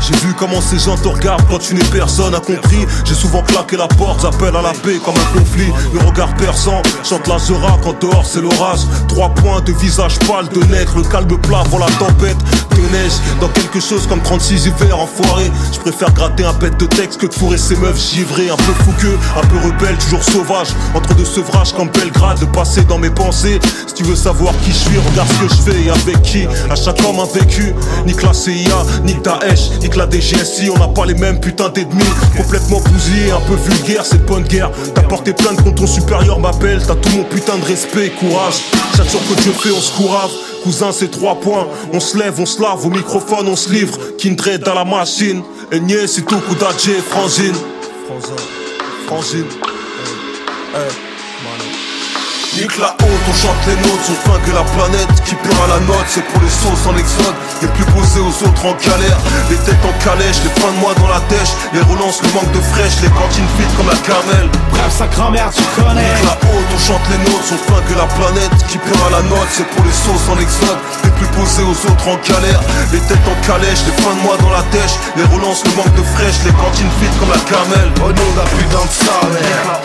J'ai vu comment ces gens te regardent quand tu n'es personne incompris. J'ai souvent claqué la porte, j'appelle à la paix comme un conflit. Le regard perçant, chante la zera quand dehors c'est l'orage. Trois points de visage pâle, de nègre, le calme plat pour la tempête De neige, dans quelque chose comme 36 hivers enfoirés Je préfère gratter un pet de texte que de fourrer ces meufs givrées. Un peu fougueux, un peu rebelle, toujours sauvage. Entre deux sevrages comme Belgrade, de passer dans mes pensées. Si tu veux savoir qui je suis, regarde ce que je fais. Et avec qui? À chaque homme un vécu, ni la CIA, ni Daesh, que la DGSI, on n'a pas les mêmes putains d'ennemis. Complètement bousillé, un peu vulgaire, c'est bonne guerre. T'as porté plainte contre ton supérieur, m'appelle. T'as tout mon putain de respect et courage. Chaque jour que Dieu fait, on se courave. Cousin, c'est trois points. On se lève, on se lave, au microphone, on se livre. Kindred dans la machine. Enier, c'est tout, Koudadje, Frangine. Frangine. Frangine. Nique la honte, on chante les notes, on fin que la planète. Qui perd à la note, c'est pour les sauces en exode, les plus posés aux autres en galère, les têtes en calèche, les fins de mois dans la tèche, les relances, le manque de fraîche, les cantines vides comme la camelle. Bref, sa grand-mère, tu connais. Nique la honte, on chante les notes, on fin que la planète. Qui perd à la note, c'est pour les sauces en exode, les plus posés aux autres en galère, les têtes en calèche, les fins de mois dans la tèche, les relances, le manque de fraîche, les cantines vides comme la camelle. Oh non, la putain de salaire.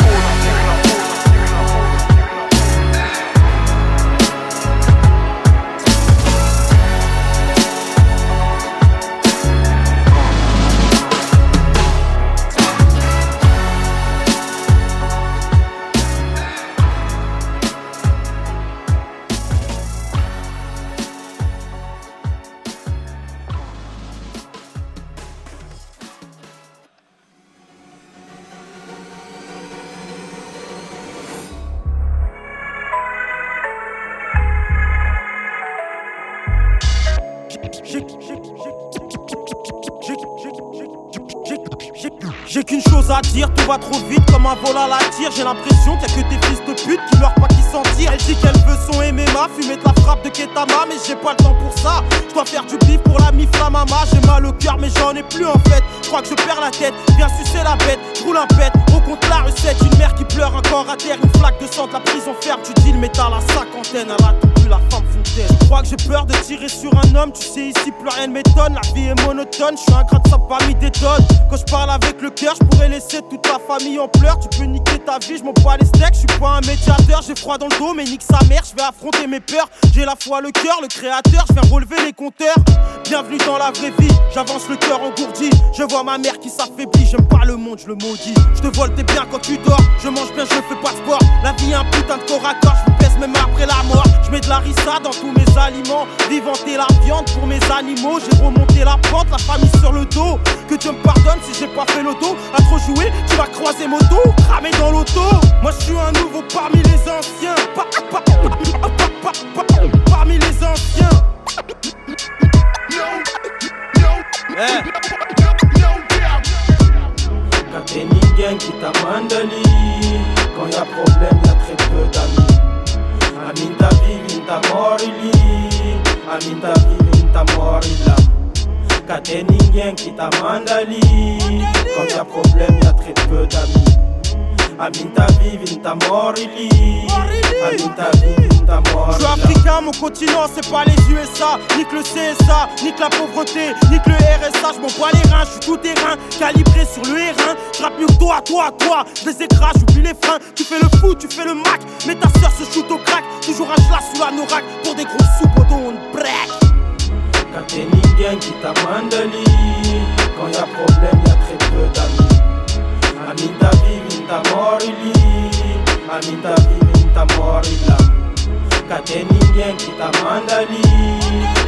Va trop vite comme un vol à la tire. J'ai l'impression qu'il y a que des fils de pute qui meurent pas Elle dit qu'elle veut son MMA, fumer de la frappe de Ketama, mais j'ai pas le temps pour ça. Je dois faire du bif pour la miflamama. J'ai mal au cœur, mais j'en ai plus en fait. Crois que je perds la tête, viens sucer la bête, roule un pet. Au compte la recette, une mère qui pleure encore à terre, une flaque de sang de la prison ferme. Tu dis le métal à cinquantaine, elle attend plus la femme fontaine. Crois que j'ai peur de tirer sur un homme, tu sais ici plus rien ne m'étonne. La vie est monotone, je suis un gras de mis des tonnes. Quand je parle avec le cœur, je pourrais laisser toute ta famille en pleurs. Tu peux niquer ta vie, je m'en les steaks, je suis pas un médiateur, j'ai froid dans le dos, mais nique sa mère, je vais affronter mes peurs. J'ai la foi, le cœur, le créateur, je viens relever les compteurs. Bienvenue dans la vraie vie, j'avance le cœur engourdi. Je vois ma mère qui s'affaiblit, j'aime pas le monde, je le maudis. Je te vole tes biens quand tu dors, je mange bien, je fais pas de sport. La vie un putain de corps à corps, je pèse même après la mort. Je mets de la rissa dans tous mes aliments, vivante la viande pour mes animaux. J'ai remonté la pente, la famille sur le dos. Que Dieu me pardonne si j'ai pas fait l'auto. À trop jouer, tu vas croiser moto, cramer dans Moi je suis un nouveau parmi les anciens. Pa- pa- pa- pa- pa- pa- pa- Parmi les anciens. Quand t'es Ningen qui t'a mandali Quand y'a problème y'a très peu d'amis. Amin ta vie, vin ta morili Amin ta vie, vin ta morila Quand t'es Ningen qui t'a mandali Quand y'a problème y'a très peu d'amis Amin ta vie, vin ta morili. Amin ta vie, vin ta Je suis africain, mon continent c'est pas les USA, nique le CSA, nique la pauvreté, nique le RSA, je m'en bats les reins, je suis tout terrain, calibré sur le R1, je mieux que toi, toi, toi, je les écrase, j'oublie les freins, tu fais le fou, tu fais le mac, mais ta soeur se shoot au crack, toujours un chlass sous la norac, pour des gros sous on break. Quand t'es Ningen qui t'a mandali Quand y'a problème y'a très peu d'amis. Amin ta vie,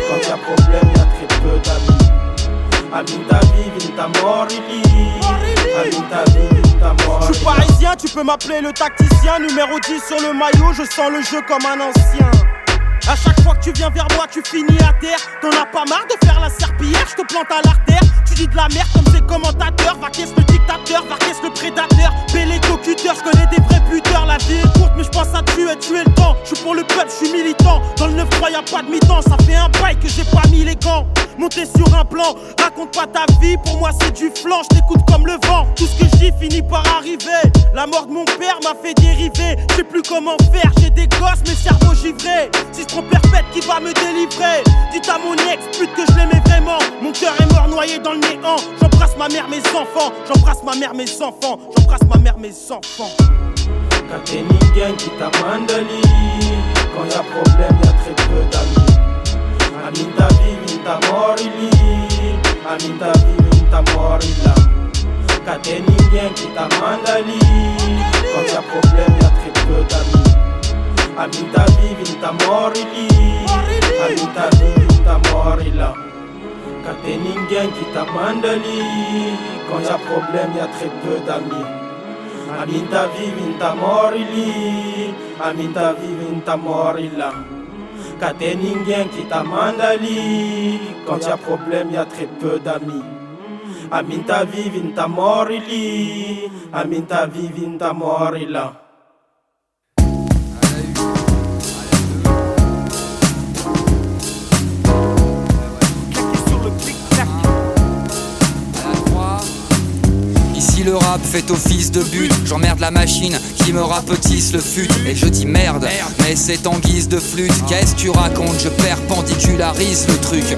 Quand y'a problème y'a très peu d'amis. Je suis parisien, tu peux m'appeler le tacticien, numéro 10 sur le maillot, je sens le jeu comme un ancien. À chaque fois que tu viens vers moi, tu finis à terre. T'en as pas marre de faire la serpillière, je te plante à l'artère. Tu dis de la merde comme ces commentateurs. Va qu'est-ce le dictateur, va qu'est-ce le prédateur. Bélé cocuteur, je connais des vrais buteurs. La vie est courte, mais je pense à tuer, tuer le temps. Je suis pour le peuple, je suis militant. Dans le 9-3, y'a pas de mi-temps. Ça fait un bail que j'ai pas mis les gants. Monter sur un plan, raconte pas ta vie. Pour moi, c'est du flanc, je t'écoute comme le vent. Tout ce que dis finit par arriver. La mort de mon père m'a fait dériver. Je sais plus comment faire, j'ai des gosses, mes cerveaux givrés. Si perpète, qui va me délivrer Dites à mon ex, pute que je l'aimais vraiment. Mon cœur est mort noyé dans le néant. J'embrasse ma mère, mes enfants. J'embrasse ma mère, mes enfants. J'embrasse ma mère, mes enfants. Quand t'es Ningen qui t'a mandali Quand y'a problème y'a très peu d'amis Amin ta vie, vin ta morili Amin ta vie, vin ta morila Quand t'es Ningen qui t'a mandali Quand y'a problème y'a très peu d'amis Amin ta vie, vin ta morili Amin ta vie, vin ta morila Quand t'es Ningen Kateningen qui t'a mandali. Quand y a problème, y a très peu d'amis. Aminta vivinta morili. Aminta vivinta morila. Kateningen qui t'a mandali. Quand y a problème, y a très peu d'amis. Aminta vivinta morili. Aminta vivinta morila. Rap fait office de but. J'emmerde la machine qui me rapetisse le fut. Et je dis merde, mais c'est en guise de flûte. Qu'est-ce que tu racontes? Je perpendicularise le truc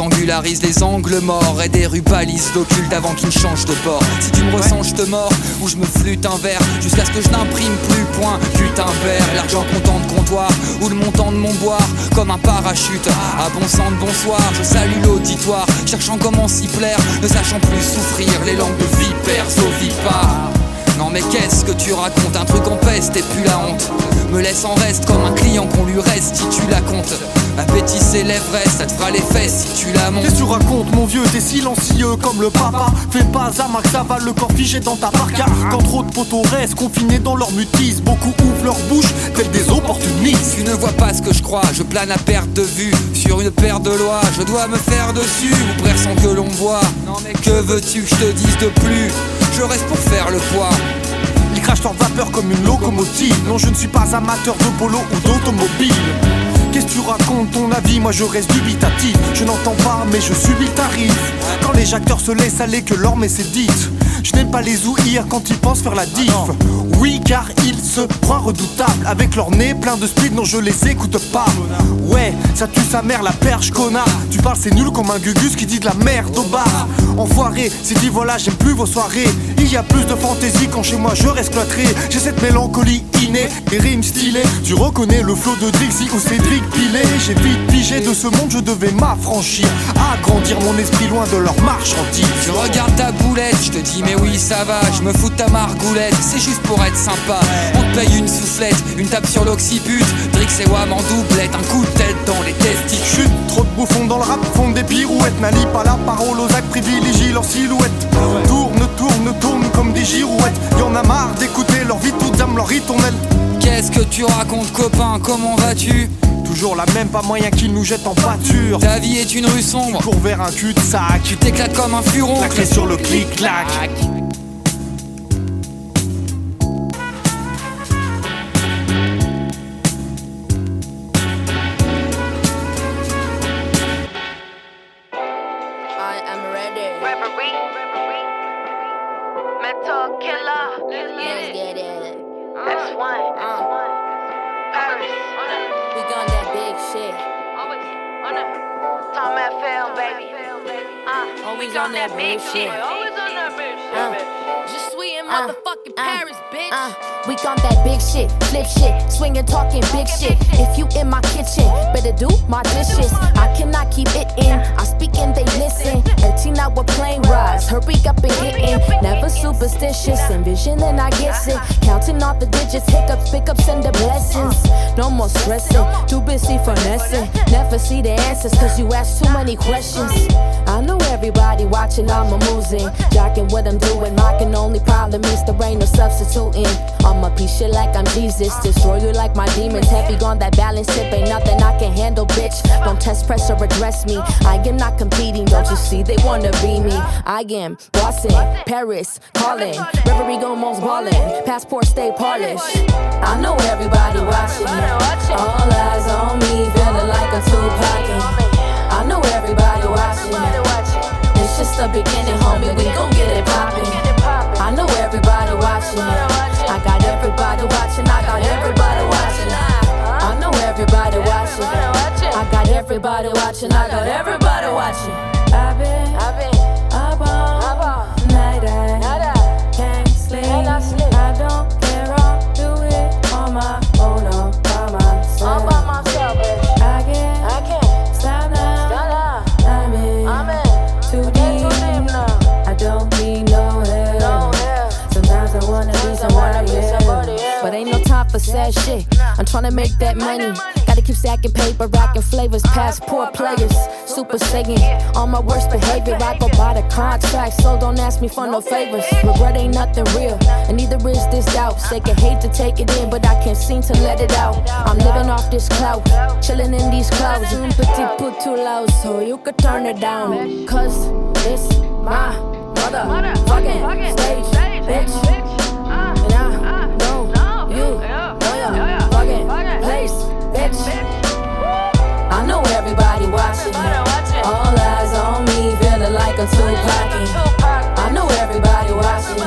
Rectangularise les angles morts Et des rues balises d'occulte avant qu'ils ne changent de bord Si tu me ressens je te mords ou je me flûte un verre Jusqu'à ce que je n'imprime plus point putain père L'argent comptant de comptoir ou le montant de mon boire Comme un parachute. À bon sang de bonsoir Je salue l'auditoire cherchant comment s'y plaire Ne sachant plus souffrir. Les langues de vipères ovipares non mais qu'est-ce que tu racontes? Un truc en peste et puis la honte. Me laisse en reste comme un client qu'on lui restitue la compte Appétit l'Everest, ça te fera les fesses si tu la montes. Qu'est-ce que tu racontes mon vieux, t'es silencieux comme le papa. Fais pas à Max ça va le corps figé dans ta parka. Quand trop de poteaux restent confinés dans leur mutisme Beaucoup ouvrent leur bouche, tels des opportunistes. Tu ne vois pas ce que je crois, je plane à perte de vue. Sur une paire de lois, je dois me faire dessus Ou bref sans que l'on voit. Que veux-tu que je te dise de plus? Je reste pour faire le poids. Leur vapeur comme une locomotive. Non je ne suis pas amateur de polo ou d'automobile Qu'est-ce que tu racontes ton avis Moi je reste dubitatif. Je n'entends pas mais je subis le tarif Quand les acteurs se laissent aller que l'or mais c'est dit. Je n'aime pas les ouïrs quand ils pensent faire la diff. Oui car ils se croient redoutables. Avec leur nez plein de speed non je les écoute pas. Ouais ça tue sa mère la perche connard. Tu parles c'est nul comme un gugus qui dit de la merde au bar. Enfoiré c'est dit voilà j'aime plus vos soirées. Il y a plus de fantaisie quand chez moi je reste cloîtré. J'ai cette mélancolie innée Des rimes stylées. Tu reconnais le flow de Drixie ou Cédric Pilé J'ai vite pigé de ce monde je devais m'affranchir Agrandir mon esprit loin de leur marchandise Je regarde ta boulette, je te dis mais oui ça va Je me fous de ta margoulette, c'est juste pour être sympa. On te paye une soufflette, une tape sur l'occiput Drix et Wam en doublette, un coup de tête dans les testicules. Chute, trop de bouffons dans le rap font des pirouettes N'allie pas la parole aux actes, privilégie leur silhouette. Tourne, tourne, tourne comme des girouettes Y'en a marre d'écouter leur vie toute âme, leur ritournelle Qu'est-ce que tu racontes copain, comment vas-tu Toujours la même, pas moyen qu'ils nous jettent en pâture. Ta vie est une rue sombre. Tu cours vers un cul-de-sac Tu t'éclates comme un furon. La clé sur le clic-clac Always on that big shit. Always on that uh. shit. Just sweet in uh, motherfucking uh, Paris, bitch. Uh, we got that big shit, flip shit, swinging, talking big shit. If you in my kitchen, better do my dishes. I cannot keep it in. I speak and they listen. 18 hour plane rides, hurry up and get in. Never superstitious, envisioning I get it. Uh-huh. Counting off the digits, hiccups, pickups, and the blessings. No more stressing, too busy finessing. Never see the answers, cause you ask too many questions. Everybody watching, I'm a moving. Jocking what I'm doing, mocking only problem is there ain't no substituting. I'ma piece shit like I'm Jesus, destroy you like my demons. Heavy on that balance tip, ain't nothing I can handle, bitch. Don't test, press, or address me. I am not competing, don't you see? They wanna be me. I am bossing, Paris, calling. Reverie go most ballin', passport stay polished. I know everybody watching. All eyes on me, feeling like I'm Tupac. I know everybody watching. Just the beginning, homie. We gon' get it poppin'. I know everybody watching. I got everybody watching. I got everybody watching. I know everybody watching. I got everybody watching. I got everybody watching. Sad shit. I'm tryna make that money. Gotta keep stacking paper, rocking flavors, passport players, super saiyan. On my worst behavior, I go by the contract, so don't ask me for no favors. Regret ain't nothing real, and neither is this doubt. They can hate to take it in, but I can't seem to let it out. I'm living off this clout, chilling in these clouds. Un petit peu too loud, so you could turn it down. Cause it's my motherfucking stage, bitch. Bitch. I know everybody watching. All eyes on me, feeling like I'm Tupac. I know everybody watching.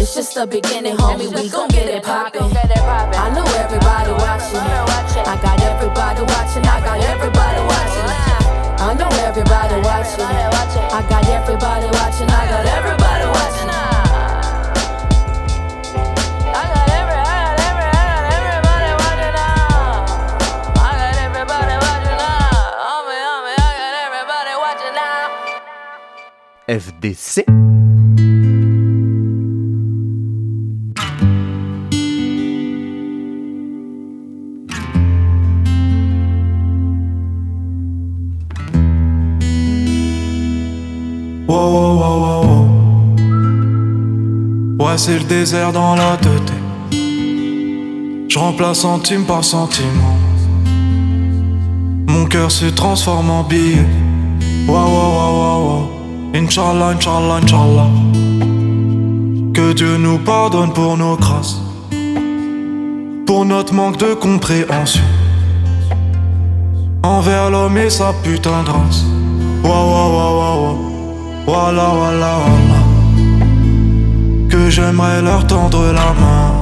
It's just the beginning, homie. We gon' get it poppin'. I know everybody watching. I got everybody watching. I got everybody watching. I know everybody watching. I got everybody watching. I got everybody watching. FDC. Wow. Ouais, c'est le désert dans la tête. Je remplace centime par centime. Mon cœur se transforme en billet. Inch'Allah, Inch'Allah, Inch'Allah. Que Dieu nous pardonne pour nos grâces. Pour notre manque de compréhension. Envers l'homme et sa putain de race. Wow, wow, wow. Voilà, voilà, voilà. Que j'aimerais leur tendre la main.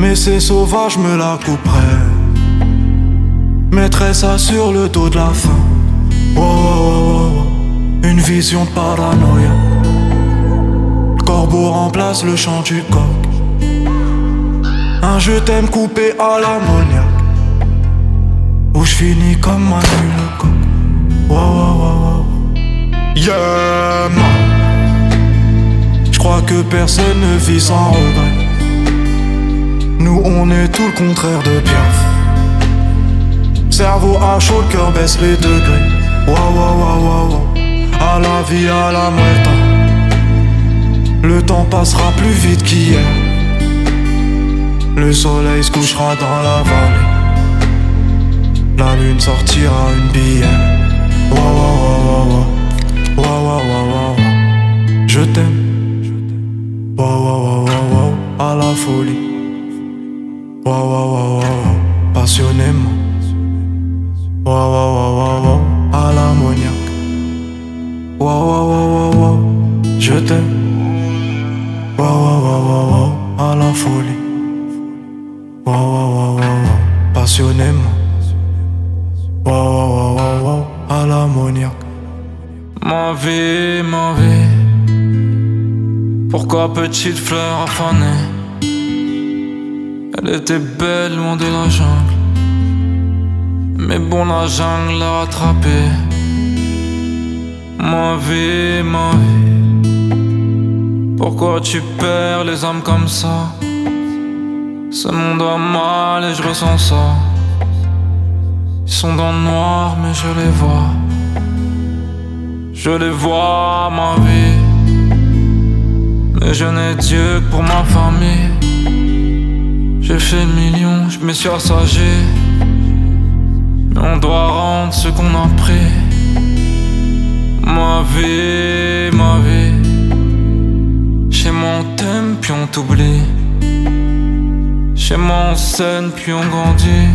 Mais ces sauvages me la couperaient. Mettrais ça sur le dos de la faim. Wow, wow, wow. Une vision de paranoïa. Corbeau remplace le chant du coq. Un je t'aime coupé à l'ammoniaque. Où je finis comme Manu le coq. Wow, wow, wow. Yeah, man. Je crois que personne ne vit sans regret. Nous, on est tout le contraire de Piaf. Cerveau à chaud, le cœur baisse les degrés. Wow, wow, wow, wow. À la vie, à la muerta. Le temps passera plus vite qu'hier. Le soleil se couchera dans la vallée. La lune sortira une bière. Wow, wow, wow, wow. Je t'aime. Wow, wow, wow. À la folie. Wow, wow, wow, wow. Passionnément. Wow, wow, Je t'aime. Wow, wow, wow, wow. À la folie. Wow, wow, wow, wow. Passionnément. Wow, wow, wow, wow. À l'ammoniaque. Ma vie, ma vie. Pourquoi petite fleur affanée Elle était belle loin de la jungle. Mais bon, la jungle l'a rattrapée. Ma vie, ma vie. Pourquoi tu perds les âmes comme ça? Ce monde va mal et je ressens ça. Ils sont dans le noir, mais je les vois. Je les vois, ma vie. Mais je n'ai Dieu que pour ma famille. J'ai fait le million, je me suis assagé. Mais on doit rendre ce qu'on a pris. Ma vie, ma vie. Chez moi on t'aime, puis on t'oublie. Chez moi on puis on grandit.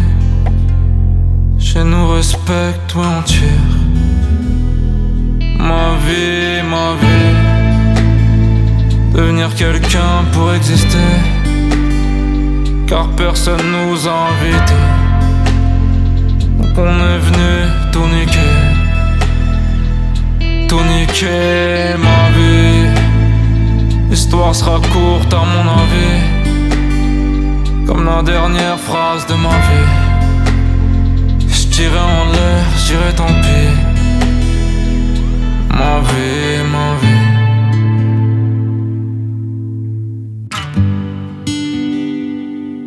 Chez nous respecte, ouais on tire. Ma vie, ma vie. Devenir quelqu'un pour exister. Car personne nous a invités. Donc on est venu. Tout niquer, ma vie. L'histoire sera courte à mon avis. Comme la dernière phrase de ma vie. Je tirais en l'air, je dirais tant pis. Ma vie, ma vie.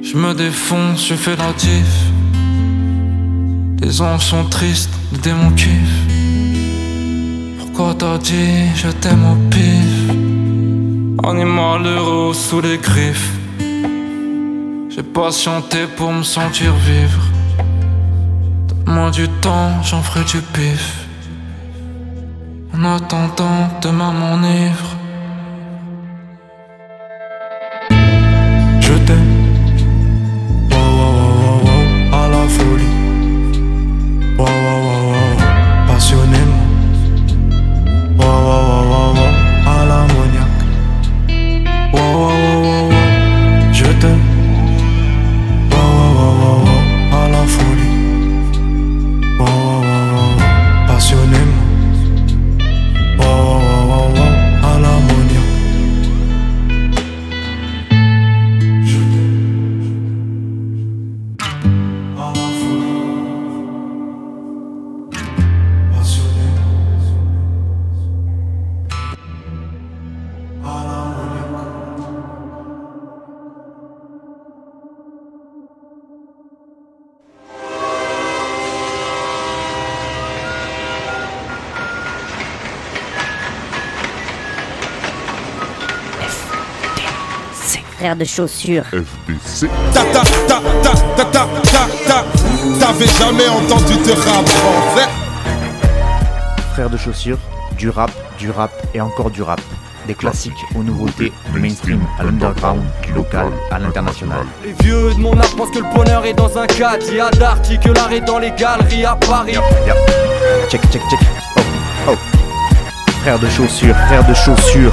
Je me défonce, je fais la diff. Les anges sont tristes, les démons kiffent. Pourquoi t'as dit je t'aime au pif? Animal heureux sous les griffes. J'ai patienté pour me sentir vivre. Donne-moi du temps, j'en ferai du pif. En attendant, demain m'enivre. De chaussures. FBC. Ta ta ta ta ta ta ta ta. T'avais jamais entendu de rap français Frères de chaussures, du rap, du rap et encore du rap. Des classiques aux nouveautés, du mainstream à l'underground, du local à l'international. Les vieux de mon âge pensent que le bonheur est dans un cadre. Il y a d'arty que l'art est dans les galeries à Paris. Check, check, check. Oh, oh. Frères de chaussures, frères de chaussures,